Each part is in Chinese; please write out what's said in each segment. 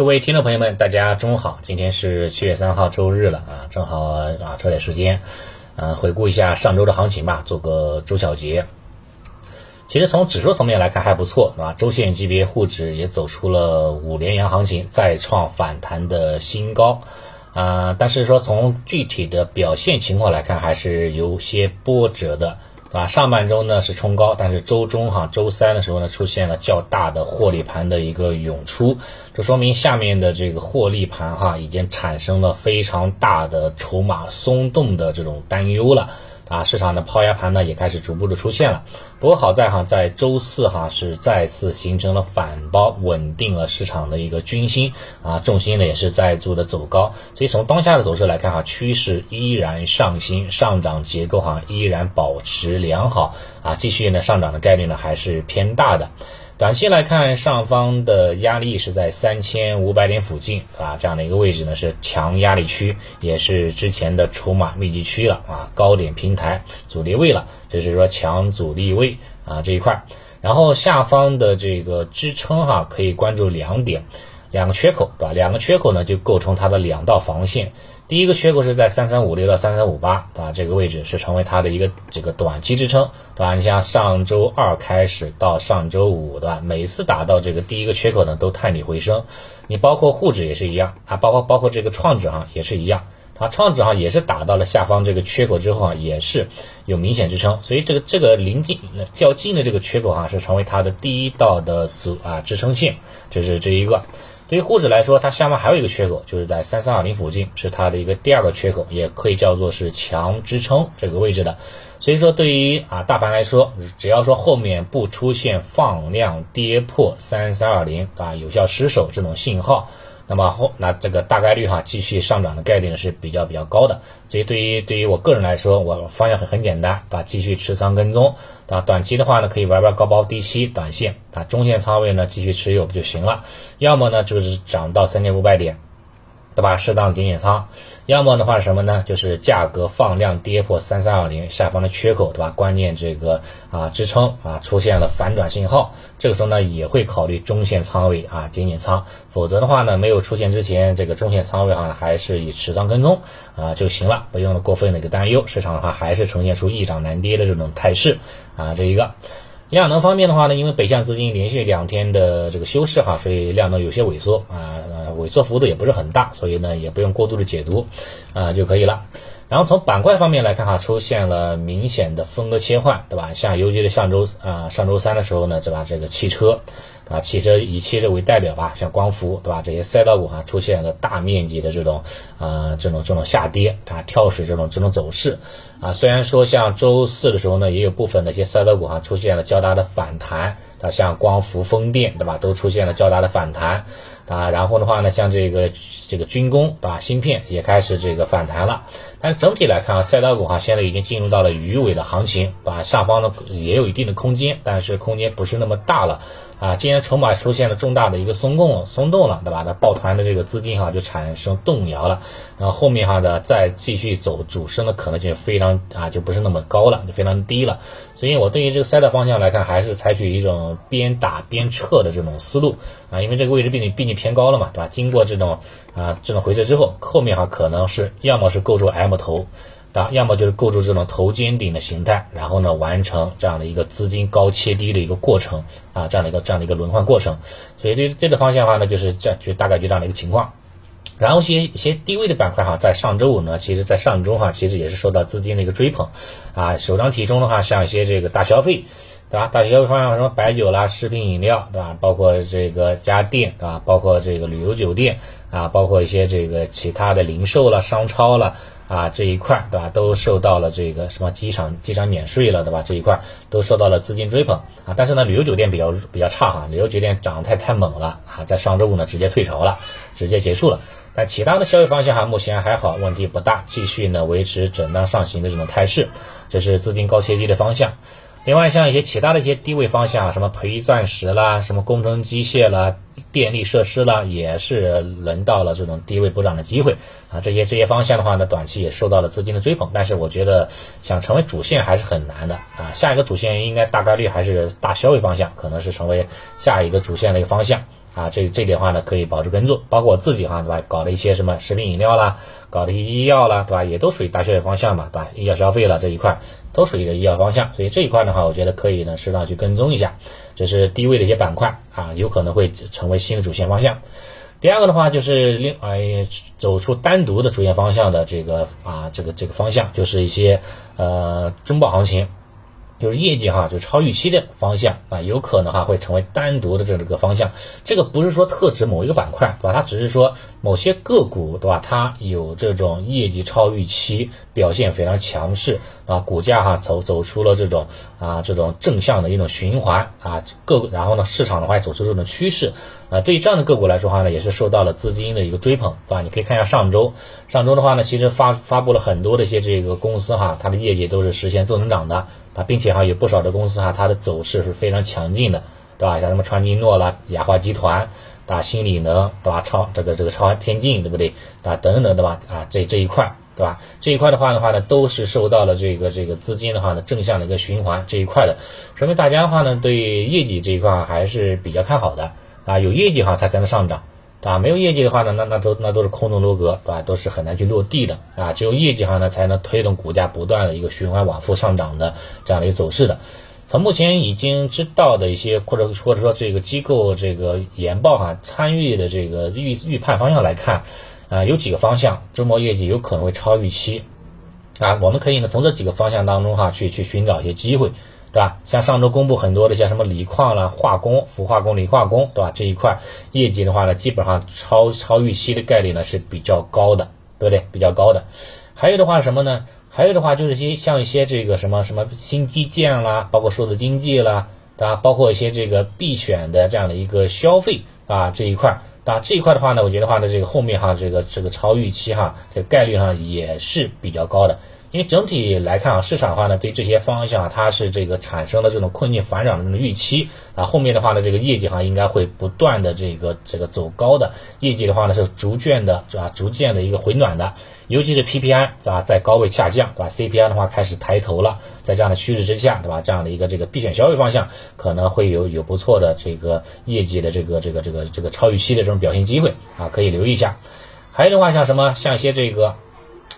各位听众朋友们，大家中午好，今天是七月三号周日了啊，正好啊抽点时间，嗯，回顾一下上周的行情吧，做个周小结。其实从指数层面来看还不错啊，周线级别沪指也走出了五连阳行情，再创反弹的新高啊，但是说从具体的表现情况来看，还是有些波折的。对吧？上半周呢是冲高，但是周中哈周三的时候呢出现了较大的获利盘的一个涌出，这说明下面的这个获利盘哈已经产生了非常大的筹码松动的这种担忧了。啊，市场的抛压盘呢也开始逐步的出现了。不过好在哈，在周四哈是再次形成了反包，稳定了市场的一个军心啊，重心呢也是再度的走高。所以从当下的走势来看哈，趋势依然上行，上涨结构哈依然保持良好啊，继续呢上涨的概率呢还是偏大的。短期来看，上方的压力是在三千五百点附近啊，这样的一个位置呢是强压力区，也是之前的筹码密集区了啊，高点平台阻力位了，就是说强阻力位啊这一块。然后下方的这个支撑哈，可以关注两点，两个缺口对吧？两个缺口呢就构成它的两道防线。第一个缺口是在三三五六到三三五八，对吧？这个位置是成为它的一个这个短期支撑，对吧？你像上周二开始到上周五，对吧？每次打到这个第一个缺口呢，都探底回升。你包括沪指也是一样啊，包括包括这个创指哈也是一样啊，创指哈也是打到了下方这个缺口之后啊，也是有明显支撑。所以这个这个临近较近的这个缺口哈，是成为它的第一道的阻啊支撑线，就是这一个。对于沪指来说，它下方还有一个缺口，就是在三三二零附近，是它的一个第二个缺口，也可以叫做是强支撑这个位置的。所以说，对于啊大盘来说，只要说后面不出现放量跌破三三二零啊有效失守这种信号。那么后那这个大概率哈继续上涨的概率呢是比较比较高的，所以对于对于我个人来说，我方向很很简单，啊继续持仓跟踪，啊短期的话呢可以玩玩高抛低吸短线，啊中线仓位呢继续持有就行了，要么呢就是涨到三千五百点。对吧？适当减减仓，要么的话什么呢？就是价格放量跌破三三二零下方的缺口，对吧？关键这个啊支撑啊出现了反转信号，这个时候呢也会考虑中线仓位啊减减仓，否则的话呢没有出现之前，这个中线仓位哈还是以持仓跟踪啊就行了，不用过分的一个担忧，市场的话还是呈现出易涨难跌的这种态势啊，这一个。量能方面的话呢，因为北向资金连续两天的这个休市哈，所以量能有些萎缩啊，萎缩幅度也不是很大，所以呢也不用过度的解读啊就可以了。然后从板块方面来看哈，出现了明显的风格切换，对吧？像尤其是上周啊上周三的时候呢，对吧？这个汽车。啊，汽车以汽车为代表吧，像光伏，对吧？这些赛道股哈出现了大面积的这种，呃，这种这种下跌，啊，跳水这种这种走势，啊，虽然说像周四的时候呢，也有部分的一些赛道股哈出现了较大的反弹，啊，像光伏、风电，对吧？都出现了较大的反弹，啊，然后的话呢，像这个这个军工，对吧？芯片也开始这个反弹了，但整体来看啊，赛道股哈现在已经进入到了鱼尾的行情，啊，上方呢也有一定的空间，但是空间不是那么大了。啊，既然筹码出现了重大的一个松动，松动了，对吧？那抱团的这个资金哈就产生动摇了，然后后面哈的再继续走主升的可能性非常啊就不是那么高了，就非常低了。所以我对于这个赛道方向来看，还是采取一种边打边撤的这种思路啊，因为这个位置毕竟毕竟偏高了嘛，对吧？经过这种啊这种回撤之后，后面哈可能是要么是构筑 M 头。啊，要么就是构筑这种头肩顶的形态，然后呢完成这样的一个资金高切低的一个过程啊，这样的一个这样的一个轮换过程。所以这这个方向的话呢，就是这就大概就这样的一个情况。然后些一些低位的板块哈，在上周五呢，其实在上周哈，其实也是受到资金的一个追捧啊，首当其冲的话，像一些这个大消费，对吧？大消费方向什么白酒啦、食品饮料，对吧？包括这个家电，对吧？包括这个旅游酒店啊，包括一些这个其他的零售了、商超了。啊，这一块对吧，都受到了这个什么机场机场免税了，对吧？这一块都受到了资金追捧啊。但是呢，旅游酒店比较比较差哈，旅游酒店涨太太猛了啊，在上周五呢直接退潮了，直接结束了。但其他的消费方向哈，目前还好，问题不大，继续呢维持震荡上行的这种态势，这是资金高切低的方向。另外，像一些其他的一些低位方向，什么培育钻石啦，什么工程机械啦，电力设施啦，也是轮到了这种低位补涨的机会啊。这些这些方向的话呢，短期也受到了资金的追捧，但是我觉得想成为主线还是很难的啊。下一个主线应该大概率还是大消费方向，可能是成为下一个主线的一个方向啊，这这点话呢可以保持跟踪，包括我自己哈，对吧？搞的一些什么食品饮料啦，搞的一些医药啦，对吧？也都属于大消费方向嘛，对吧？医药消费了这一块都属于医药方向，所以这一块的话，我觉得可以呢适当去跟踪一下，这是低位的一些板块啊，有可能会成为新的主线方向。第二个的话就是另哎走出单独的主线方向的这个啊这个这个方向，就是一些呃中报行情。就是业绩哈，就超预期的方向啊，有可能哈会成为单独的这个方向。这个不是说特指某一个板块，对吧？它只是说某些个股，对吧？它有这种业绩超预期，表现非常强势啊，股价哈走走出了这种啊这种正向的一种循环啊，个然后呢市场的话也走出这种趋势啊，对于这样的个股来说话呢，也是受到了资金的一个追捧，对吧？你可以看一下上周，上周的话呢，其实发发布了很多的一些这个公司哈，它的业绩都是实现正增长的。啊，并且哈有不少的公司哈，它的走势是非常强劲的，对吧？像什么川金诺啦、雅化集团、啊新理能，对吧？超这个这个超天境，对不对？啊等等，对吧？啊这这一块，对吧？这一块的话的话呢，都是受到了这个这个资金的话呢正向的一个循环这一块的，说明大家的话呢对业绩这一块还是比较看好的啊，有业绩哈才才能上涨。啊，没有业绩的话呢，那那都那都是空中楼阁，对吧？都是很难去落地的啊。只有业绩哈呢，才能推动股价不断的一个循环往复上涨的这样的一个走势的。从目前已经知道的一些，或者或者说这个机构这个研报哈参与的这个预预判方向来看，啊，有几个方向，周末业绩有可能会超预期啊。我们可以呢从这几个方向当中哈去去寻找一些机会。对吧？像上周公布很多的像什么锂矿啦、化工、氟化工、锂化工，对吧？这一块业绩的话呢，基本上超超预期的概率呢是比较高的，对不对？比较高的。还有的话什么呢？还有的话就是些像一些这个什么什么新基建啦，包括数字经济啦，对吧？包括一些这个必选的这样的一个消费啊这一块，那这一块的话呢，我觉得话呢，这个后面哈这个这个超预期哈，这个概率上也是比较高的。因为整体来看啊，市场的话呢，对这些方向它是这个产生了这种困境反转的这种预期。啊，后面的话呢，这个业绩哈应该会不断的这个这个走高的，业绩的话呢是逐渐的是吧，逐渐的一个回暖的，尤其是 PPI 是吧，在高位下降对吧，CPI 的话开始抬头了，在这样的趋势之下对吧，这样的一个这个必选消费方向可能会有有不错的这个业绩的这个这个这个这个超预期的这种表现机会啊，可以留意一下。还有的话像什么？像一些这个。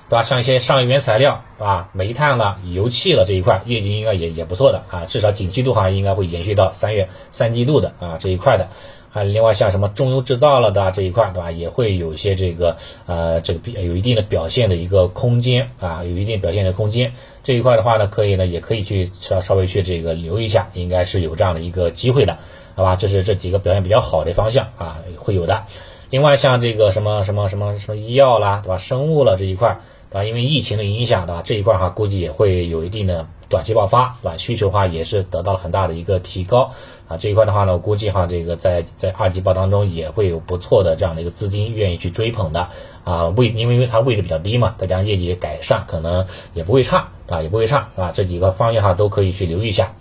对吧？像一些上游原材料，是吧？煤炭了、油气了这一块，业绩应该也也不错的啊，至少景气度哈应该会延续到三月三季度的啊这一块的。还另外像什么中游制造了的这一块，对吧？也会有一些这个呃这个有一定的表现的一个空间啊，有一定表现的空间。这一块的话呢，可以呢也可以去稍稍微去这个留一下，应该是有这样的一个机会的，好吧？这是这几个表现比较好的方向啊，会有的。另外像这个什么什么什么什么医药啦，对吧？生物了这一块。对吧，因为疫情的影响，对吧？这一块哈，估计也会有一定的短期爆发，对吧？需求的话也是得到了很大的一个提高，啊，这一块的话呢，我估计哈，这个在在二季报当中也会有不错的这样的一个资金愿意去追捧的，啊，位因为因为它位置比较低嘛，再加上业绩改善，可能也不会差，啊，也不会差，啊，这几个方向哈都可以去留意一下。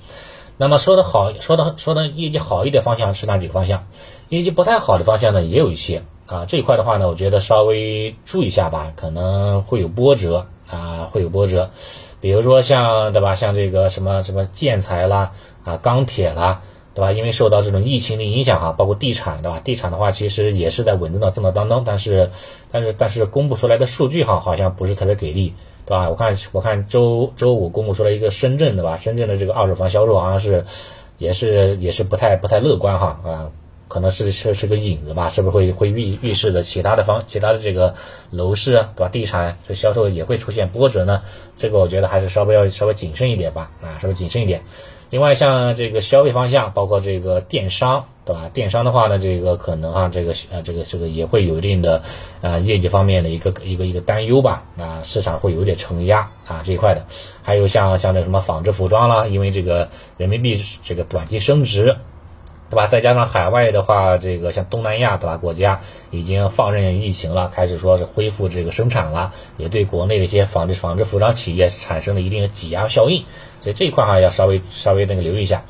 那么说的好，说的说的业绩好一点方向是哪几个方向？业绩不太好的方向呢，也有一些。啊，这一块的话呢，我觉得稍微注意一下吧，可能会有波折啊，会有波折。比如说像对吧，像这个什么什么建材啦，啊钢铁啦，对吧？因为受到这种疫情的影响哈，包括地产对吧？地产的话其实也是在稳定的增长当中，但是但是但是公布出来的数据哈，好像不是特别给力，对吧？我看我看周周五公布出来一个深圳对吧？深圳的这个二手房销售好像是也是也是不太不太乐观哈啊。可能是是是个影子吧，是不是会会预预示着其他的方其他的这个楼市啊对吧？地产这销售也会出现波折呢？这个我觉得还是稍微要稍微谨慎一点吧，啊，稍微谨慎一点。另外像这个消费方向，包括这个电商对吧？电商的话呢，这个可能哈，这个呃这个这个也会有一定的啊业绩方面的一个一个一个担忧吧，啊市场会有点承压啊这一块的。还有像像这什么纺织服装啦，因为这个人民币这个短期升值。对吧？再加上海外的话，这个像东南亚对吧？国家已经放任疫情了，开始说是恢复这个生产了，也对国内的一些纺织纺织服装企业产生了一定的挤压效应，所以这一块哈要稍微稍微那个留意一下。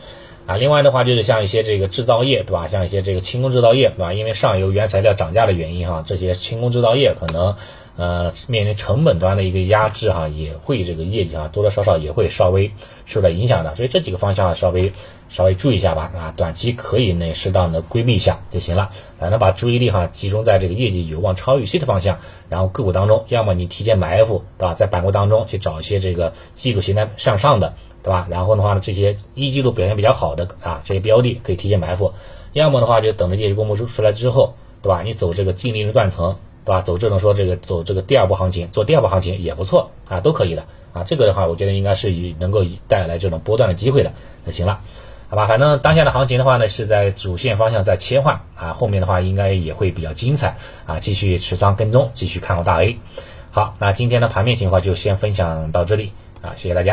啊，另外的话就是像一些这个制造业，对吧？像一些这个轻工制造业，对吧？因为上游原材料涨价的原因哈，这些轻工制造业可能呃面临成本端的一个压制哈，也会这个业绩啊多多少少也会稍微受到影响的。所以这几个方向稍微稍微注意一下吧啊，短期可以呢适当的规避一下就行了。反正把注意力哈集中在这个业绩有望超预期的方向，然后个股当中，要么你提前埋伏，对吧？在板块当中去找一些这个技术形态向上的。对吧？然后的话呢，这些一季度表现比较好的啊，这些标的可以提前埋伏；要么的话，就等着业绩公布出出来之后，对吧？你走这个净利润断层，对吧？走这种说这个走这个第二波行情，做第二波行情也不错啊，都可以的啊。这个的话，我觉得应该是以能够带来这种波段的机会的就行了，好吧？反正当下的行情的话呢，是在主线方向在切换啊，后面的话应该也会比较精彩啊，继续持仓跟踪，继续看好大 A。好，那今天的盘面情况就先分享到这里啊，谢谢大家。